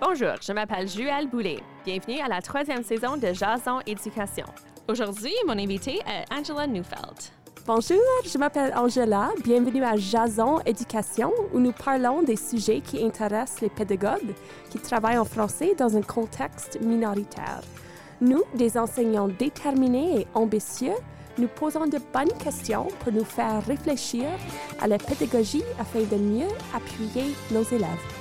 Bonjour, je m'appelle Juelle Boulet. Bienvenue à la troisième saison de Jason Éducation. Aujourd'hui, mon invité est Angela Neufeld. Bonjour, je m'appelle Angela. Bienvenue à Jason Éducation, où nous parlons des sujets qui intéressent les pédagogues qui travaillent en français dans un contexte minoritaire. Nous, des enseignants déterminés et ambitieux, nous posons de bonnes questions pour nous faire réfléchir à la pédagogie afin de mieux appuyer nos élèves.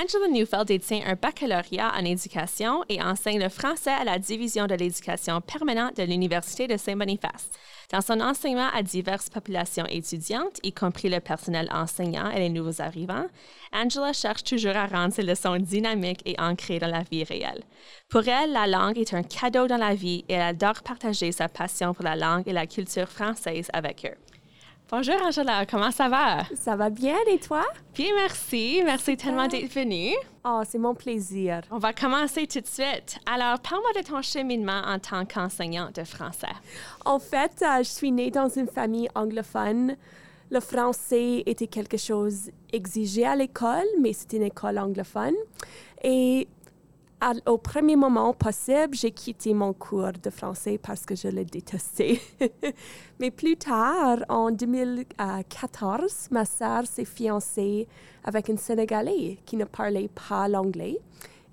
Angela Neufeld détient un baccalauréat en éducation et enseigne le français à la division de l'éducation permanente de l'Université de Saint-Boniface. Dans son enseignement à diverses populations étudiantes, y compris le personnel enseignant et les nouveaux arrivants, Angela cherche toujours à rendre ses leçons dynamiques et ancrées dans la vie réelle. Pour elle, la langue est un cadeau dans la vie et elle adore partager sa passion pour la langue et la culture française avec eux. Bonjour Angela, comment ça va? Ça va bien et toi? Bien, merci. Merci tellement d'être venue. Oh, c'est mon plaisir. On va commencer tout de suite. Alors, parle-moi de ton cheminement en tant qu'enseignante de français. En fait, euh, je suis née dans une famille anglophone. Le français était quelque chose exigé à l'école, mais c'était une école anglophone. Et au premier moment possible, j'ai quitté mon cours de français parce que je le détestais. Mais plus tard, en 2014, ma sœur s'est fiancée avec un Sénégalais qui ne parlait pas l'anglais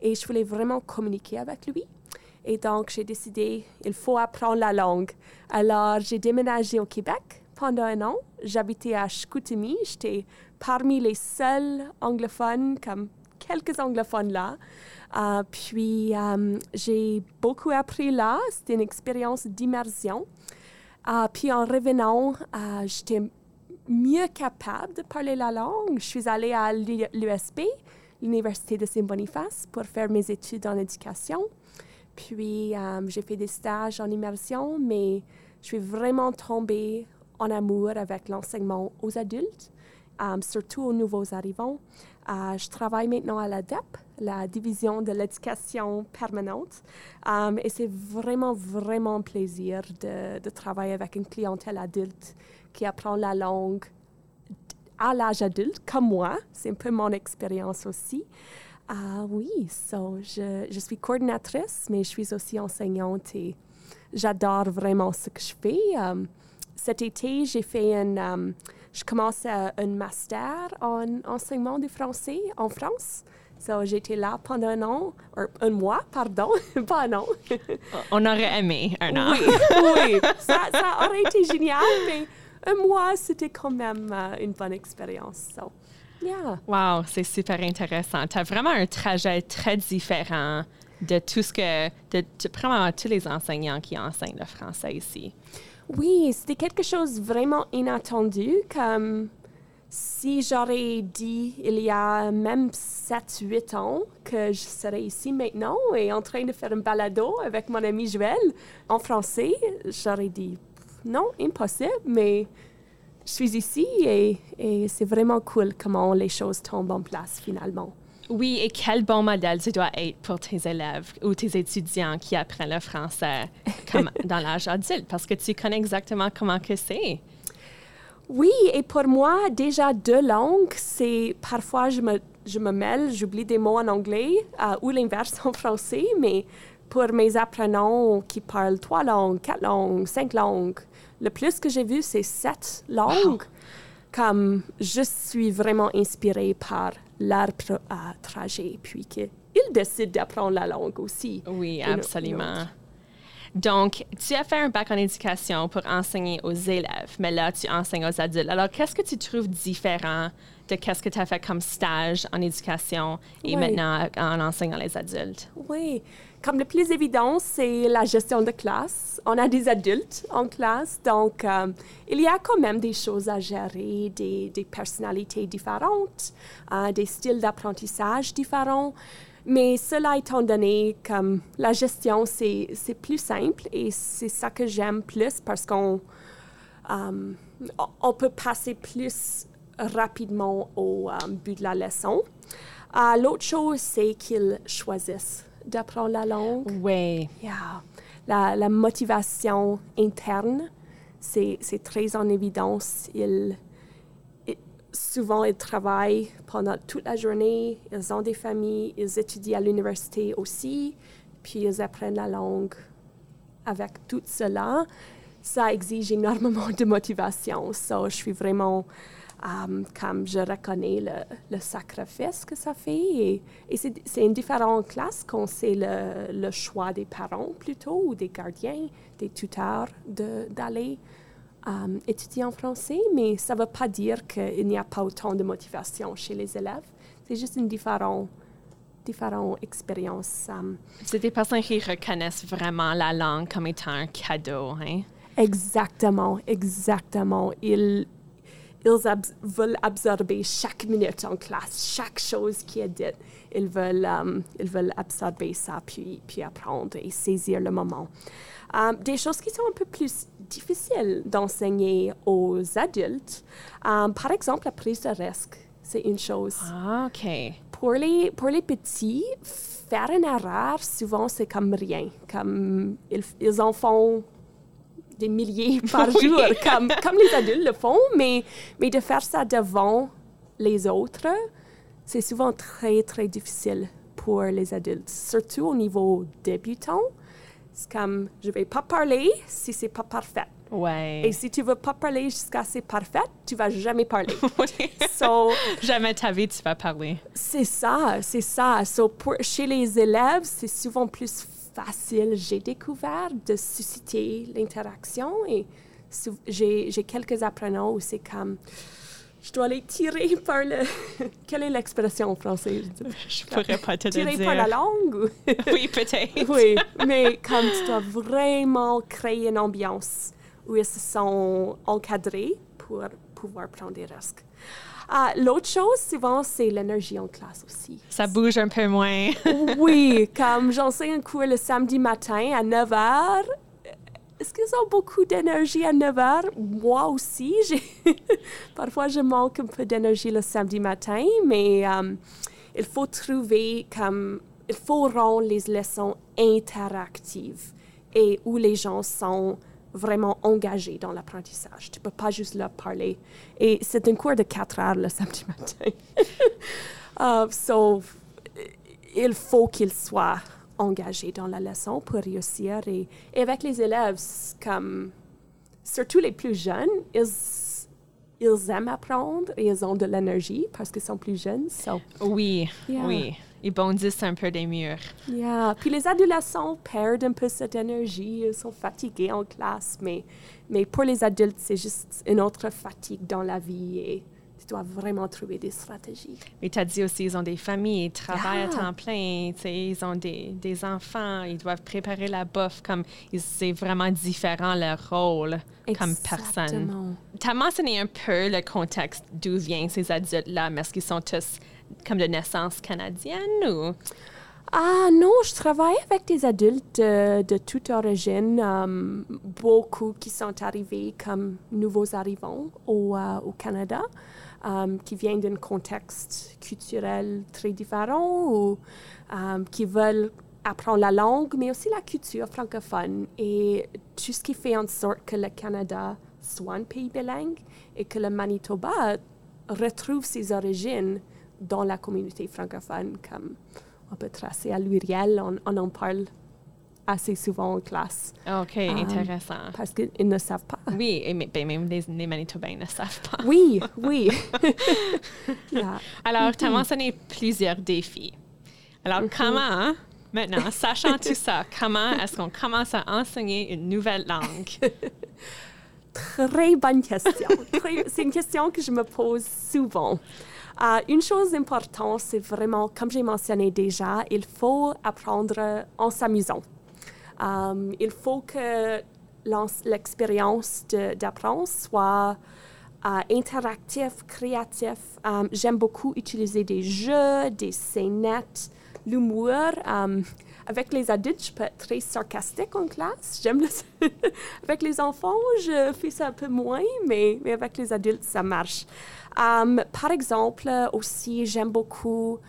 et je voulais vraiment communiquer avec lui. Et donc, j'ai décidé, il faut apprendre la langue. Alors, j'ai déménagé au Québec pendant un an. J'habitais à Chicoutimi. J'étais parmi les seuls anglophones, comme quelques anglophones là. Euh, puis, euh, j'ai beaucoup appris là. C'était une expérience d'immersion. Euh, puis, en revenant, j'étais mieux capable de parler la langue. Je suis allée à l'USB, l'Université de Saint-Boniface, pour faire mes études en éducation. Puis, j'ai fait des stages en immersion, mais je suis vraiment tombée en amour avec l'enseignement aux adultes, surtout aux nouveaux arrivants. Je travaille maintenant à la DEP, la division de l'éducation permanente. Um, et c'est vraiment, vraiment un plaisir de, travailler avec une clientèle adulte qui apprend la langue à l'âge adulte, comme moi. C'est un peu mon expérience aussi. Ah oui, so, je, je, suis coordinatrice, mais je suis aussi enseignante et j'adore vraiment ce que je fais. Cet été, j'ai fait un... Um, je commence un master en enseignement du français en France. So, j'étais là pendant un an, un mois, pardon, pas un an. On aurait aimé un an. Oui, oui. Ça, ça, aurait été génial, mais un mois, c'était quand même euh, une bonne expérience. So, yeah. Wow, c'est super intéressant. Tu as vraiment un trajet très différent de tout ce que, de, de vraiment tous les enseignants qui enseignent le français ici. Oui, c'était quelque chose vraiment inattendu, comme si j'aurais dit il y a même 7-8 ans que je serais ici maintenant et en train de faire un balado avec mon ami Joël en français, j'aurais dit non, impossible, mais je suis ici et, et c'est vraiment cool comment les choses tombent en place finalement. Oui, et quel bon modèle tu dois être pour tes élèves ou tes étudiants qui apprennent le français comme dans l'âge adulte parce que tu connais exactement comment que c'est. Oui, et pour moi, déjà deux langues, c'est parfois je me, je me mêle, j'oublie des mots en anglais euh, ou l'inverse en français, mais pour mes apprenants qui parlent trois langues, quatre langues, cinq langues, le plus que j'ai vu, c'est sept langues. Comme je suis vraiment inspirée par leur euh, trajet, puis qu'ils décident d'apprendre la langue aussi. Oui, absolument. Donc, tu as fait un bac en éducation pour enseigner aux élèves, mais là, tu enseignes aux adultes. Alors, qu'est-ce que tu trouves différent de qu'est-ce que tu as fait comme stage en éducation et maintenant en enseignant les adultes? Oui. Comme le plus évident, c'est la gestion de classe. On a des adultes en classe, donc euh, il y a quand même des choses à gérer, des, des personnalités différentes, euh, des styles d'apprentissage différents. Mais cela étant donné, comme la gestion, c'est, plus simple et c'est ça que j'aime plus parce qu'on euh, on peut passer plus rapidement au euh, but de la leçon. Euh, l'autre chose, c'est qu'ils choisissent d'apprendre la langue. Oui. Yeah. La, la motivation interne, c'est c'est très en évidence. Ils, ils- souvent, ils travaillent pendant toute la journée, ils ont des familles, ils étudient à l'université aussi, puis ils apprennent la langue avec tout cela. Ça exige énormément de motivation. So, je suis vraiment, comme je reconnais le, le sacrifice que ça fait. Et, et c'est une différente classe quand c'est le, le choix des parents plutôt, ou des gardiens, des tuteurs de- d'aller euh, étudier en français. Mais ça ne veut pas dire qu'il n'y a pas autant de motivation chez les élèves. C'est juste une différente, différente expérience. euh, C'est des personnes qui reconnaissent vraiment la langue comme étant un cadeau, hein? Exactement, exactement. Ils, ils veulent absorber chaque minute en classe, chaque chose qui est dite. Ils veulent, euh, ils veulent absorber ça, puis, puis apprendre et saisir le moment. Euh, des choses qui sont un peu plus difficiles d'enseigner aux adultes, euh, par exemple, la prise de risque, c'est une chose. Ah, OK. Pour les, pour les petits, faire une erreur, souvent, c'est comme rien. Comme ils, ils en font des milliers par Oui. jour, comme, comme les adultes le font, mais, mais de faire ça devant les autres, c'est souvent très, très difficile pour les adultes, surtout au niveau débutant. C'est comme, je vais pas parler si c'est pas parfait. Et Ouais. si tu veux pas parler jusqu'à c'est parfait, tu vas jamais parler. Oui. so, Jamais ta vie, tu vas parler. c'est ça, c'est ça. So, pour- chez les élèves, c'est souvent plus facile, j'ai découvert, de susciter l'interaction. Et j'ai quelques apprenants où c'est comme, je dois les tirer par le... Quelle est l'expression en français? Je pourrais pas te le Tirer dire. par la langue? ou- Oui, peut-être. oui, mais comme tu dois vraiment créer une ambiance où ils se sont encadrés pour pouvoir prendre des risques. Ah, L'autre chose, souvent, c'est l'énergie en classe aussi. Ça bouge un peu moins. Oui, comme j'enseigne un cours le samedi matin à 9 h. Est-ce qu'ils ont beaucoup d'énergie à 9 h? Moi aussi, parfois je manque un peu d'énergie le samedi matin, mais euh, il faut trouver comme il faut rendre les leçons interactives et où les gens sont vraiment engagés dans l'apprentissage. Tu peux pas juste leur parler. Et c'est un cours de 4 heures le samedi matin. Uh, so, il faut qu'ils soient engagés dans la leçon pour réussir. Et, et avec les élèves, comme, surtout les plus jeunes, ils, ils aiment apprendre et ils ont de l'énergie parce qu'ils sont plus jeunes. So, Oui, Yeah. oui. Ils bondissent un peu des murs. yeah. Puis les adolescents perdent un peu cette énergie, ils sont fatigués en classe, mais, mais pour les adultes, c'est juste une autre fatigue dans la vie et tu dois vraiment trouver des stratégies. Mais tu as dit aussi, ils ont des familles, ils travaillent à temps plein, ils ont des, des enfants, ils doivent préparer la bouffe. Comme, c'est vraiment différent leur rôle comme personne. Exactement. Tu as mentionné un peu le contexte d'où viennent ces adultes-là, mais est-ce qu'ils sont tous comme de naissance canadienne ou? Ah non, je travaille avec des adultes de, de toute origine, euh, beaucoup qui sont arrivés comme nouveaux arrivants au, euh, au Canada, euh, qui viennent d'un contexte culturel très différent ou euh, qui veulent apprendre la langue, mais aussi la culture francophone et tout ce qui fait en sorte que le Canada soit un pays bilingue et que le Manitoba retrouve ses origines dans la communauté francophone, comme on peut tracer à l'Uriel, on, on en parle assez souvent en classe OK, intéressant. parce qu'ils ne savent pas. Oui, et ben, même les, les Manitobains ne savent pas. Oui, oui. Yeah. Alors, tu as mentionné plusieurs défis. Alors, comment, maintenant, sachant tout ça, comment est-ce qu'on commence à enseigner une nouvelle langue? Très bonne question. C'est une question que je me pose souvent. Euh, une chose importante, c'est vraiment, comme j'ai mentionné déjà, il faut apprendre en s'amusant. Euh, il faut que l'expérience d'apprendre soit euh, interactive, créative. J'aime beaucoup utiliser des jeux, des scénettes, l'humour. Avec les adultes, je peux être très sarcastique en classe. J'aime le... avec les enfants, je fais ça un peu moins, mais, avec les adultes, ça marche. Euh, par exemple, aussi, j'aime beaucoup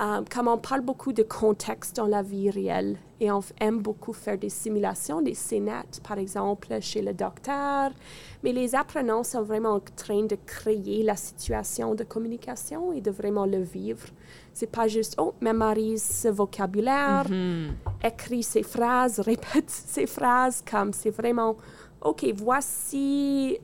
Euh, comme on parle beaucoup de contexte dans la vie réelle et on aime beaucoup faire des simulations, des scénettes, par exemple, chez le docteur, mais les apprenants sont vraiment en train de créer la situation de communication et de vraiment le vivre. C'est pas juste, oh, mémorise ce vocabulaire, écrit ces phrases, répète ces phrases, comme c'est vraiment, OK, voici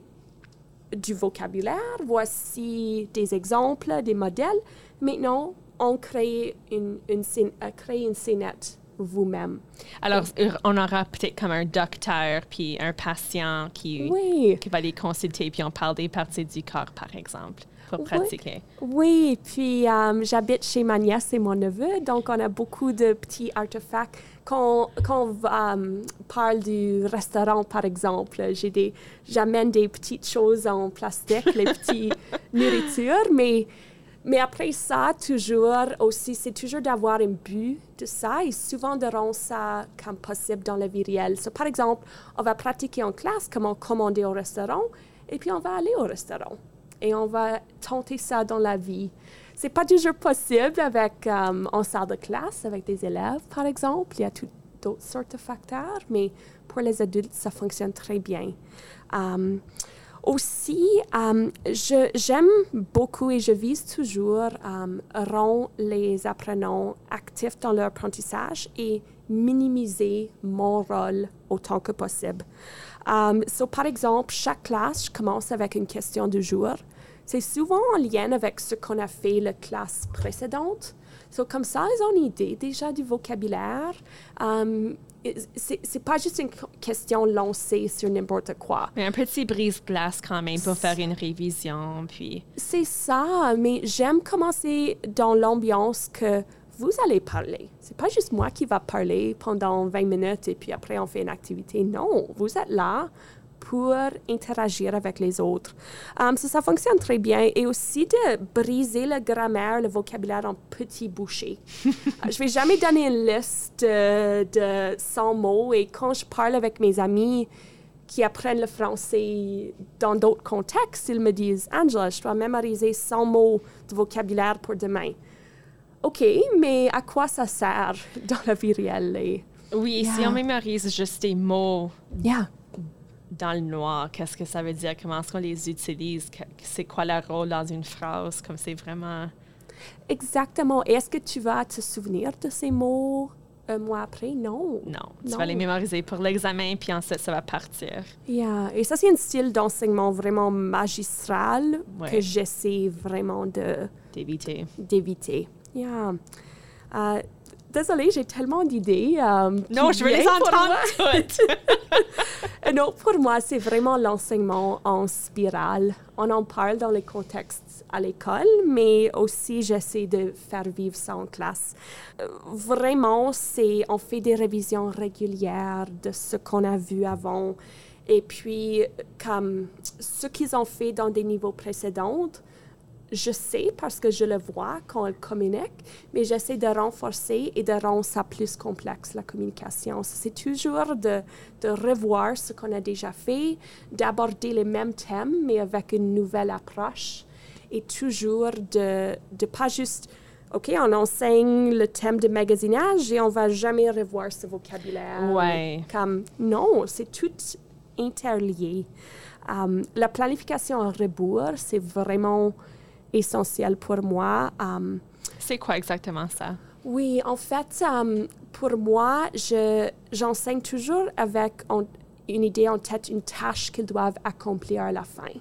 du vocabulaire, voici des exemples, des modèles. Maintenant, on crée une, une, scén- euh, crée une scénette vous-même. Alors, on aura peut-être comme un docteur puis un patient qui, Oui. qui va les consulter, puis on parle des parties du corps, par exemple, pour Oui. pratiquer. Oui, puis euh, j'habite chez ma nièce et mon neveu, donc on a beaucoup de petits artefacts. Quand, quand on euh, parle du restaurant, par exemple, j'ai des, j'amène des petites choses en plastique, les petites nourritures, mais, mais après ça, toujours aussi, c'est toujours d'avoir un but de ça et souvent de rendre ça comme possible dans la vie réelle. So, par exemple, on va pratiquer en classe comment commander au restaurant et puis on va aller au restaurant et on va tenter ça dans la vie. C'est pas toujours possible avec euh, en salle de classe avec des élèves, par exemple. Il y a toutes d'autres sortes de facteurs, mais pour les adultes, ça fonctionne très bien. Euh, aussi, je- j'aime beaucoup et je vise toujours euh, rendre les apprenants actifs dans leur apprentissage et minimiser mon rôle autant que possible. Um, so, par exemple, chaque classe, je commence avec une question du jour. C'est souvent en lien avec ce qu'on a fait la classe précédente. So, comme ça, ils ont une idée déjà du vocabulaire. Um, c'est pas juste une question lancée sur n'importe quoi. Mais un petit brise-glace quand même pour faire une révision, puis... C'est ça, mais j'aime commencer dans l'ambiance que vous allez parler. C'est pas juste moi qui va parler pendant 20 minutes et puis après on fait une activité. Non, vous êtes là pour interagir avec les autres. Um, ça, ça fonctionne très bien. Et aussi de briser la grammaire, le vocabulaire en petits bouchées. Je vais jamais donner une liste de, de 100 mots et quand je parle avec mes amis, qui apprennent le français dans d'autres contextes, ils me disent Angela, je dois mémoriser 100 mots de vocabulaire pour demain. OK, mais à quoi ça sert dans la vie réelle? Oui, si on mémorise juste des mots Yeah. Dans le noir, qu'est-ce que ça veut dire? Comment est-ce qu'on les utilise? C'est quoi leur rôle dans une phrase? Comme c'est vraiment... Exactement. Est-ce que tu vas te souvenir de ces mots un mois après? Non. Non, tu Non. vas les mémoriser pour l'examen, puis ensuite ça va partir. Yeah. Et ça, c'est un style d'enseignement vraiment magistral Ouais. que j'essaie vraiment de, D'éviter. d'éviter. Yeah. Euh, désolée, j'ai tellement d'idées. euh, Non, je veux les entendre toutes! Non, pour moi, c'est vraiment l'enseignement en spirale. On en parle dans les contextes à l'école, mais aussi j'essaie de faire vivre ça en classe. Euh, Vraiment, c'est on fait des révisions régulières de ce qu'on a vu avant. Et puis, comme ce qu'ils ont fait dans des niveaux précédents, je sais parce que je le vois quand elle communique, mais j'essaie de renforcer et de rendre ça plus complexe, la communication. C'est toujours de, de revoir ce qu'on a déjà fait, d'aborder les mêmes thèmes, mais avec une nouvelle approche, et toujours de ne pas juste, OK, on enseigne le thème de magasinage et on va jamais revoir ce vocabulaire. Ouais. Comme, non, c'est tout interlié. Um, la planification en rebours, c'est vraiment essentiel pour moi. Um, C'est quoi exactement ça? oui, en fait, um, pour moi, je, j'enseigne toujours avec en- une idée en tête, une tâche qu'ils doivent accomplir à la fin.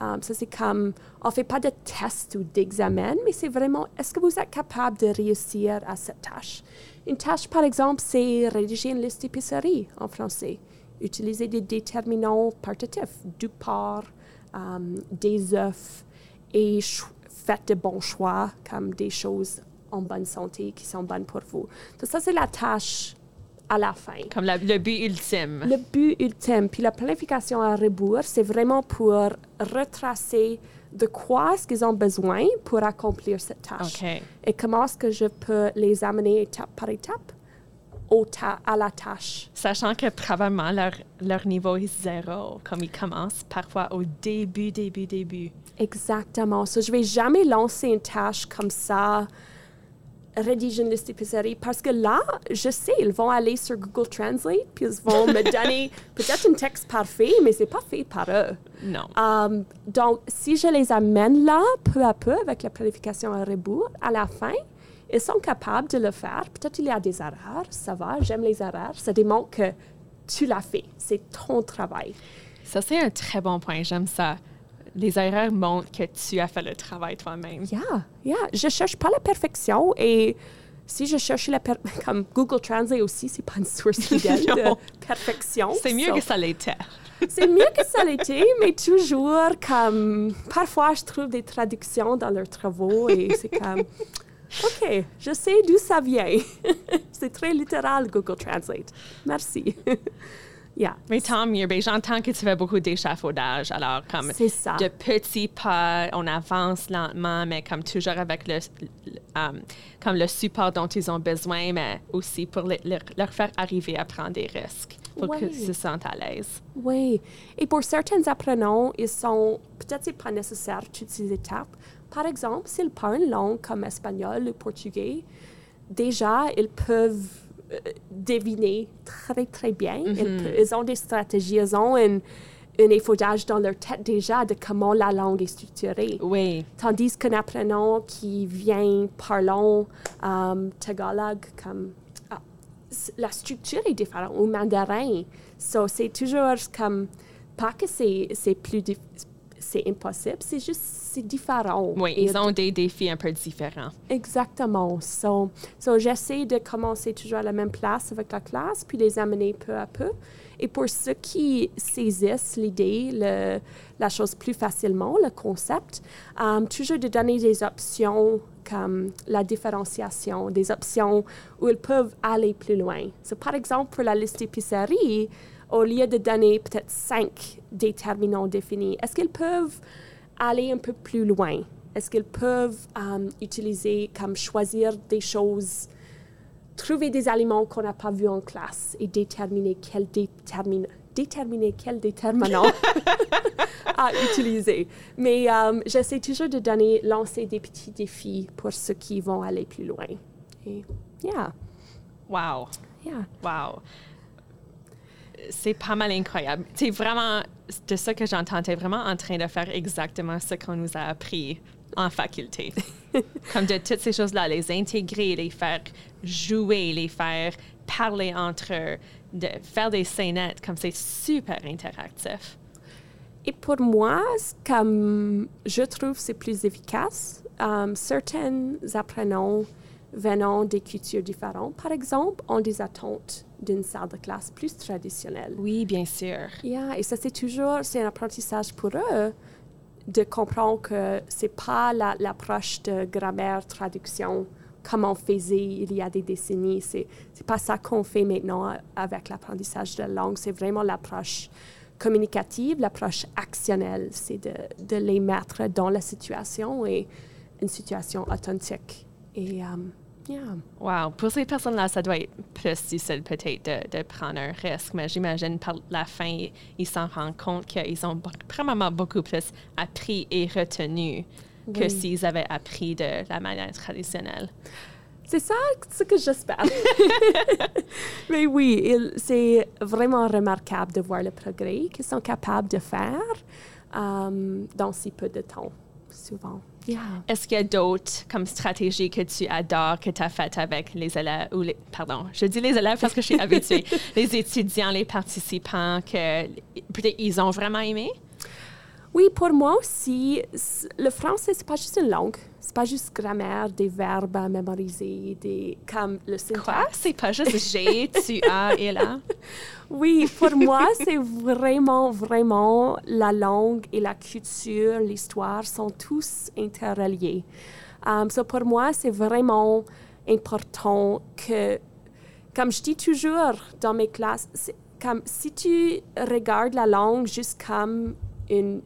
Um, ça, c'est comme, on ne fait pas de test ou d'examen, mais c'est vraiment, est-ce que vous êtes capable de réussir à cette tâche? Une tâche, par exemple, c'est rédiger une liste d'épicerie en français. Utiliser des déterminants partitifs, du porc, um, des œufs, et faites de bons choix, comme des choses en bonne santé qui sont bonnes pour vous. Donc ça, c'est la tâche à la fin. Comme la- le but ultime. Le but ultime, puis la planification à rebours, c'est vraiment pour retracer de quoi est-ce qu'ils ont besoin pour accomplir cette tâche. Et comment est-ce que je peux les amener étape par étape? Au ta- à la tâche. Sachant que probablement leur, leur niveau est zéro, comme ils commencent parfois au début, début, début. Exactement. So, je vais jamais lancer une tâche comme ça rédige une liste d'épicerie parce que là, je sais, ils vont aller sur Google Translate puis ils vont me donner peut-être un texte parfait, mais c'est pas fait par eux. Non. Um, donc, si je les amène là, peu à peu, avec la planification à rebours, à la fin, ils sont capables de le faire. Peut-être il y a des erreurs, ça va, j'aime les erreurs. Ça démontre que tu l'as fait, c'est ton travail. Ça, c'est un très bon point, j'aime ça. Les erreurs montrent que tu as fait le travail toi-même. Yeah, yeah. Je cherche pas la perfection et si je cherche la per comme Google Translate aussi, c'est pas une source fidèle de perfection. C'est mieux So, que ça l'était. C'est mieux que ça l'était, mais toujours comme parfois je trouve des traductions dans leurs travaux et c'est comme OK, je sais d'où ça vient. c'est très littéral Google Translate. Merci. yeah. Mais tant mieux. Ben, j'entends que tu fais beaucoup d'échafaudage. Alors, comme C'est ça. de petits pas, on avance lentement, mais comme toujours avec le, le- um, comme le support dont ils ont besoin, mais aussi pour le- leur, leur faire arriver à prendre des risques pour Ouais. qu'ils se sentent à l'aise. Oui. Et pour certains apprenants, ils sont peut-être pas nécessaire toutes ces étapes. Par exemple, s'ils parlent une langue comme espagnol ou portugais, déjà ils peuvent euh, deviner très très bien. Ils, pe- ils ont des stratégies, ils ont un, un effaudage dans leur tête déjà de comment la langue est structurée. Oui. Tandis qu'un apprenant qui vient parlant um, Tagalog, comme la structure est différente, ou mandarin. So, c'est toujours comme, pas que c'est plus, c'est impossible, c'est juste, c'est différent. Oui, Et ils ont des défis un peu différents. Exactement. So, so j'essaie de commencer toujours à la même place avec la classe, puis les amener peu à peu. Et pour ceux qui saisissent l'idée, la chose plus facilement, le concept, um, toujours de donner des options comme la différenciation, des options où ils peuvent aller plus loin. So, par exemple, pour la liste d'épicerie, au lieu de donner peut-être cinq déterminants définis, est-ce qu'ils peuvent aller un peu plus loin? Est-ce qu'ils peuvent um, utiliser comme choisir des choses, trouver des aliments qu'on n'a pas vus en classe et déterminer quel détermine, déterminer quel déterminant à utiliser. Mais um, j'essaie toujours de donner, lancer des petits défis pour ceux qui vont aller plus loin. Et yeah, Wow. yeah. Wow. C'est pas mal incroyable. Es vraiment, de ce que j'entends, tu es vraiment en train de faire exactement ce qu'on nous a appris en faculté. Comme de toutes ces choses-là, les intégrer, les faire jouer, les faire parler entre eux, de faire des scénettes, comme c'est super interactif. Et pour moi, comme je trouve c'est plus efficace, um, certains apprenants venant des cultures différentes, par exemple, ont des attentes d'une salle de classe plus traditionnelle. Oui, bien sûr. Yeah, et ça, c'est toujours, c'est un apprentissage pour eux de comprendre que c'est pas la- l'approche de grammaire, traduction comme on faisait il y a des décennies. C'est, c'est pas ça qu'on fait maintenant avec l'apprentissage de la langue. C'est vraiment l'approche communicative, l'approche actionnelle. C'est de, de les mettre dans la situation et une situation authentique. Et, um, yeah. Wow. Pour ces personnes-là, ça doit être plus difficile peut-être de, de prendre un risque, mais j'imagine par la fin, ils s'en rendent compte qu'ils ont probablement beaucoup plus appris et retenu que Oui. s'ils avaient appris de la manière traditionnelle. C'est ça ce que j'espère. Mais oui, c'est vraiment remarquable de voir le progrès qu'ils sont capables de faire um, dans si peu de temps, souvent. Yeah. Est-ce qu'il y a d'autres comme stratégies que tu adores, que tu as faites avec les élèves, ou les, pardon, je dis les élèves parce que je suis habituée, les étudiants, les participants, que peut-être ils ont vraiment aimé? Oui, pour moi aussi, le français, c'est pas juste une langue. C'est pas juste grammaire, des verbes à mémoriser, des, comme le syntaxe. Quoi? C'est pas juste j'ai, tu as et là? Oui, pour moi, c'est vraiment, vraiment la langue et la culture, l'histoire sont tous interreliés. Um, so pour moi, c'est vraiment important que, comme je dis toujours dans mes classes, comme si tu regardes la langue juste comme une,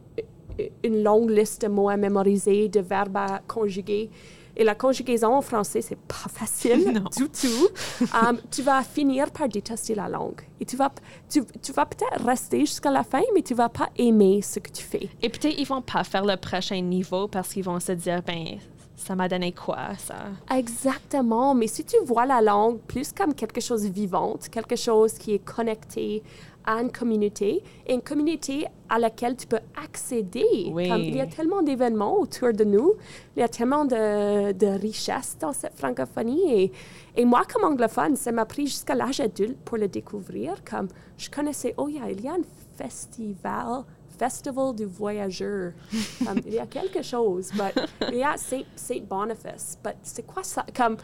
une longue liste de mots à mémoriser, de verbes à conjuguer, et la conjugaison en français, c'est pas facile Non. du tout. Um, tu vas finir par détester la langue. Et tu vas, tu, tu vas peut-être rester jusqu'à la fin, mais tu vas pas aimer ce que tu fais. Et peut-être ils vont pas faire le prochain niveau parce qu'ils vont se dire, ben, ça m'a donné quoi, ça? Exactement. Mais si tu vois la langue plus comme quelque chose de vivante, quelque chose qui est connecté à une communauté, et une communauté à laquelle tu peux accéder. Oui. Comme il y a tellement d'événements autour de nous, il y a tellement de, de richesses dans cette francophonie. Et, et moi, comme anglophone, ça m'a pris jusqu'à l'âge adulte pour le découvrir. Comme je connaissais, oh, yeah, il y a un festival Festival du Voyageur. Comme, il y a quelque chose, but il y a Saint, Saint Boniface. But c'est quoi ça? Comme,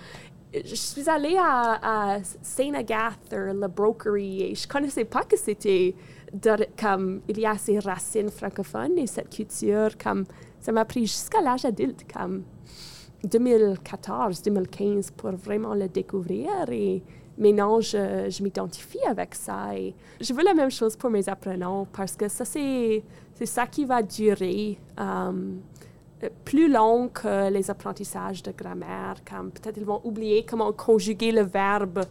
je suis allée à, à Saint Agathe la Brokerie et je connaissais pas que c'était comme il y a ces racines francophones et cette culture comme ça m'a pris jusqu'à l'âge adulte comme 2014 2015 pour vraiment le découvrir et maintenant je, je m'identifie avec ça et je veux la même chose pour mes apprenants parce que ça c'est ça qui va durer euh, plus long que les apprentissages de grammaire, comme peut-être ils vont oublier comment conjuguer le verbe,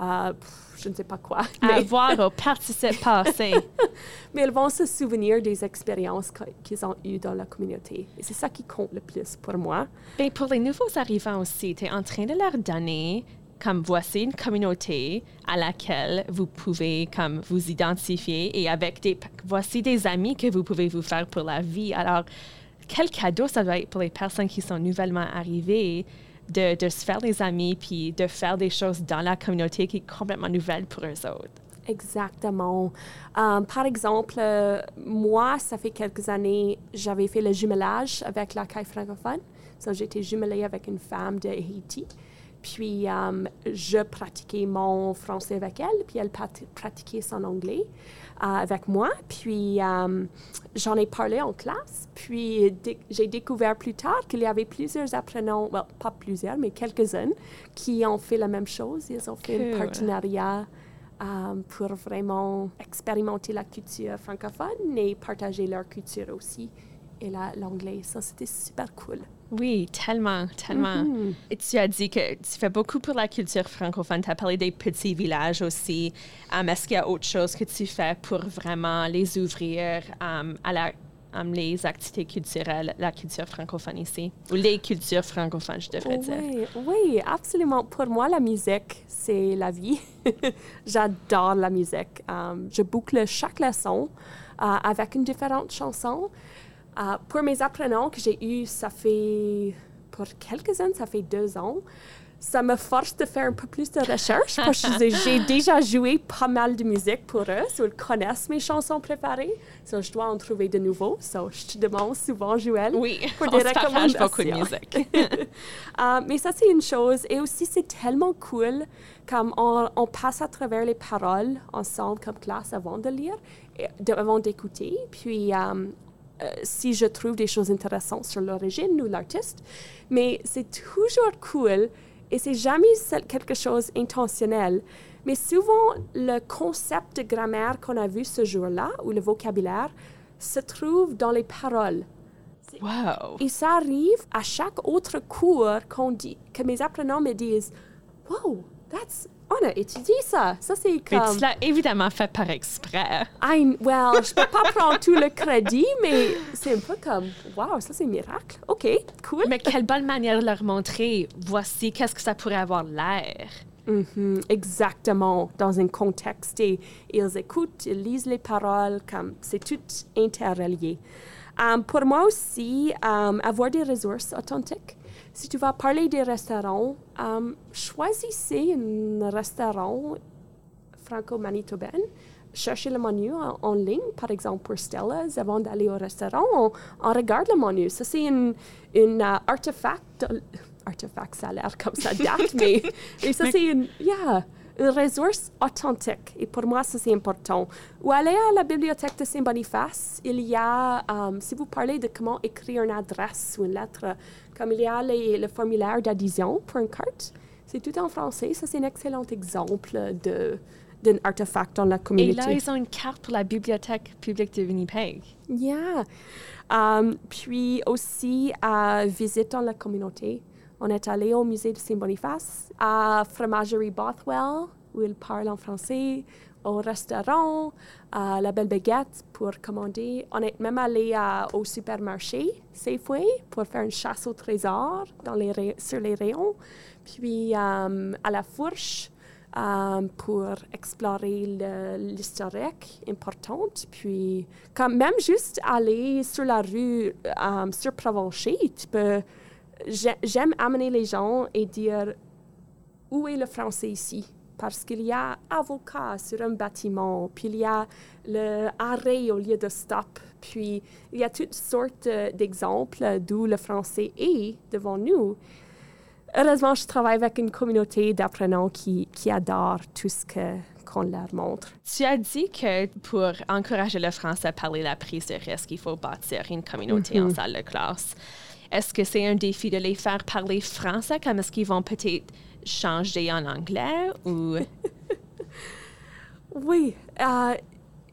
euh, je ne sais pas quoi, mais, Avoir au participe passé. mais ils vont se souvenir des expériences qu'ils ont eues dans la communauté. Et c'est ça qui compte le plus pour moi. Ben, pour les nouveaux arrivants aussi, tu es en train de leur donner comme voici une communauté à laquelle vous pouvez comme vous identifier et avec des voici des amis que vous pouvez vous faire pour la vie. Alors quel cadeau ça doit être pour les personnes qui sont nouvellement arrivées de, se faire des amis puis de faire des choses dans la communauté qui est complètement nouvelle pour eux autres? Exactement. Euh, par exemple, euh, moi, ça fait quelques années, j'avais fait le jumelage avec la caille francophone. So, J'étais jumelée avec une femme de Haïti. Puis, euh, je pratiquais mon français avec elle, puis elle pratiquait son anglais avec moi. Puis, euh, j'en ai parlé en classe. Puis, j'ai découvert plus tard qu'il y avait plusieurs apprenants, well, pas plusieurs, mais quelques-uns, qui ont fait la même chose. Ils ont fait un partenariat euh, pour vraiment expérimenter la culture francophone et partager leur culture aussi et la- l'anglais. Ça, c'était super cool. Oui, tellement, tellement. Mhm. Et tu as dit que tu fais beaucoup pour la culture francophone. Tu as parlé des petits villages aussi. Um, Est-ce qu'il y a autre chose que tu fais pour vraiment les ouvrir um, à la, um, les activités culturelles, la culture francophone ici? Ou les cultures francophones, je devrais dire. Oui, oui, absolument. Pour moi, la musique, c'est la vie. J'adore la musique. Je boucle chaque leçon euh, avec une différente chanson. Euh, pour mes apprenants que j'ai eus, ça fait, pour quelques-uns, ça fait deux ans, ça me force de faire un peu plus de recherche parce que j'ai déjà joué pas mal de musique pour eux. So, ils connaissent mes chansons préférées. So, je dois en trouver de nouveaux. So, je te demande souvent, Joël, Oui, pour on des se partage beaucoup de recommandations. musique. Euh, mais ça, c'est une chose. Et aussi, c'est tellement cool comme on, on passe à travers les paroles ensemble comme classe avant de lire, et de- avant d'écouter. Puis, euh, euh, si je trouve des choses intéressantes sur l'origine ou l'artiste. Mais c'est toujours cool et c'est jamais quelque chose intentionnel. Mais souvent, le concept de grammaire qu'on a vu ce jour-là, ou le vocabulaire, se trouve dans les paroles. Wow! Et ça arrive à chaque autre cours qu'on dit, que mes apprenants me disent Wow, that's, on a étudié ça. Ça, c'est Mais comme. tu l'as évidemment fait par exprès. I, well, je peux pas prendre tout le crédit, mais c'est un peu comme Wow, ça, c'est miracle. OK, cool. Mais quelle bonne manière de leur montrer, voici qu'est-ce que ça pourrait avoir l'air? Mhm, exactement, dans un contexte. Et ils écoutent, ils lisent les paroles, comme c'est tout interrelié. Um, pour moi aussi, um, avoir des ressources authentiques. Si tu vas parler des restaurants, um, choisissez un restaurant franco-manitobain. Cherchez le menu en, en ligne, par exemple pour Stella's, avant d'aller au restaurant, on, on regarde le menu. Ça, c'est un euh, artefact. Artefact, ça a l'air comme ça date, mais, mais ça, c'est une, yeah, une ressource authentique. Et pour moi, ça, c'est important. Ou aller à la bibliothèque de Saint-Boniface, il y a, um, si vous parlez de comment écrire une adresse ou une lettre, comme il y a les- le formulaire d'adhésion pour une carte, c'est tout en français. Ça, c'est un excellent exemple de d'un artefact dans la Et communauté. là, ils ont une carte pour la bibliothèque publique de Winnipeg. Yeah. Um, puis aussi, à visite dans la communauté. On est allé au musée de Saint-Boniface, à Fromagerie Bothwell, où ils parlent en français. au restaurant, à la Belle Baguette pour commander. On est même allé au supermarché Safeway pour faire une chasse au trésor dans les sur les rayons. Puis euh, à la fourche euh, pour explorer l'historique importante. Puis quand même juste aller sur la rue euh, sur Provencher, tu peux... j'ai- J'aime amener les gens et dire où est le français ici? Parce qu'il y a avocat sur un bâtiment, puis il y a le arrêt au lieu de stop, puis il y a toutes sortes euh, d'exemples d'où le français est devant nous. Heureusement, je travaille avec une communauté d'apprenants qui, qui adore tout ce que- qu'on leur montre. Tu as dit que pour encourager le français à parler la prise de risque, il faut bâtir une communauté en salle de classe. Est-ce que c'est un défi de les faire parler français, comme est-ce qu'ils vont peut-être changer en anglais ou... Oui, euh,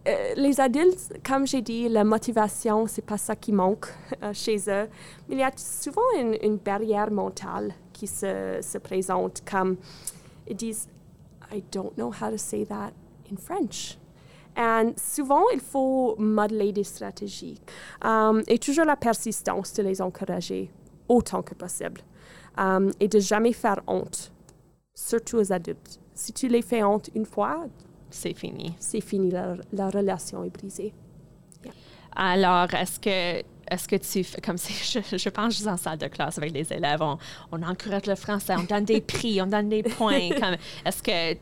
euh, les adultes, comme j'ai dit, la motivation, c'est pas ça qui manque euh, chez eux. Il y a souvent une, une barrière mentale qui se, se présente, comme ils disent I don't know how to say that in French. Et souvent, il faut modeler des stratégies Um, et toujours la persistance de les encourager autant que possible Um, et de jamais faire honte, surtout aux adultes. Si tu les fais honte une fois, C'est fini. c'est fini, la, la relation est brisée. Alors, est-ce que, est-ce que tu fais comme si je, je pense juste en salle de classe avec les élèves, on, on encourage le français, on donne des prix, on donne des points. est-ce que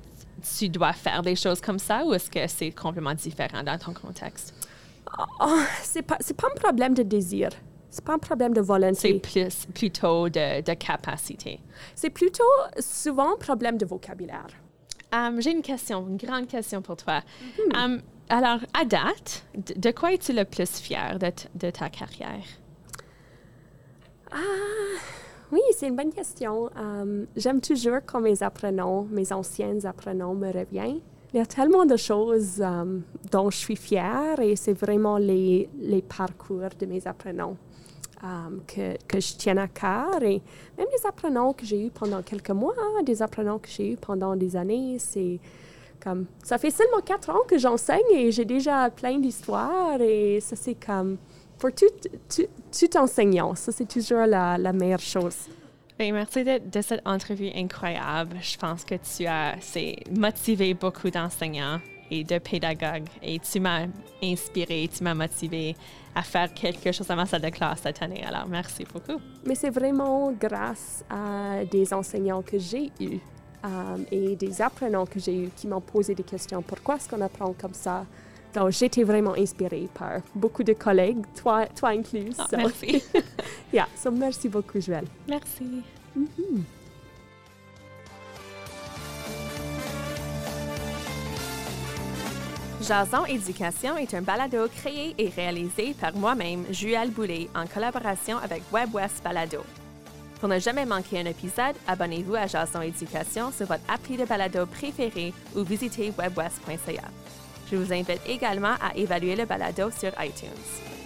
tu dois faire des choses comme ça ou est-ce que c'est complètement différent dans ton contexte? Oh, c'est pas, c'est pas un problème de désir. C'est pas un problème de C'est volonté. plus, plutôt de, de capacité. C'est plutôt souvent un problème de vocabulaire. Um, J'ai une question, une grande question pour toi. Um, alors, à date, de, de quoi es-tu le plus fier de, de ta carrière? Ah, oui, c'est une bonne question. Euh, J'aime toujours quand mes apprenants, mes anciens apprenants me reviennent. Il y a tellement de choses euh, dont je suis fière et c'est vraiment les, parcours de mes apprenants euh, que, je tiens à cœur. Et même les apprenants que j'ai eus pendant quelques mois, des apprenants que j'ai eus pendant des années, c'est comme... Ça fait seulement quatre ans que j'enseigne et j'ai déjà plein d'histoires et ça c'est comme... Pour tout, tout, tout enseignant, ça c'est toujours la, la meilleure chose. Ben, merci de, de cette entrevue incroyable. Je pense que tu as c'est, motivé beaucoup d'enseignants et de pédagogues et tu m'as inspiré, tu m'as motivé à faire quelque chose à ma salle de classe cette année. Alors, merci beaucoup. Mais c'est vraiment grâce à des enseignants que j'ai eus euh, et des apprenants que j'ai eus qui m'ont posé des questions. Pourquoi est-ce qu'on apprend comme ça? Donc, j'étais vraiment inspirée par beaucoup de collègues, toi, toi inclus. Ah, So, merci. yeah, so merci beaucoup, Joël. merci. Jason Éducation est un balado créé et réalisé par moi-même, Juelle Boulay, en collaboration avec WebWest Balado. Pour ne jamais manquer un épisode, abonnez-vous à Jason Éducation sur votre appli de balado préféré ou visitez webwest.ca. Je vous invite également à évaluer le balado sur iTunes.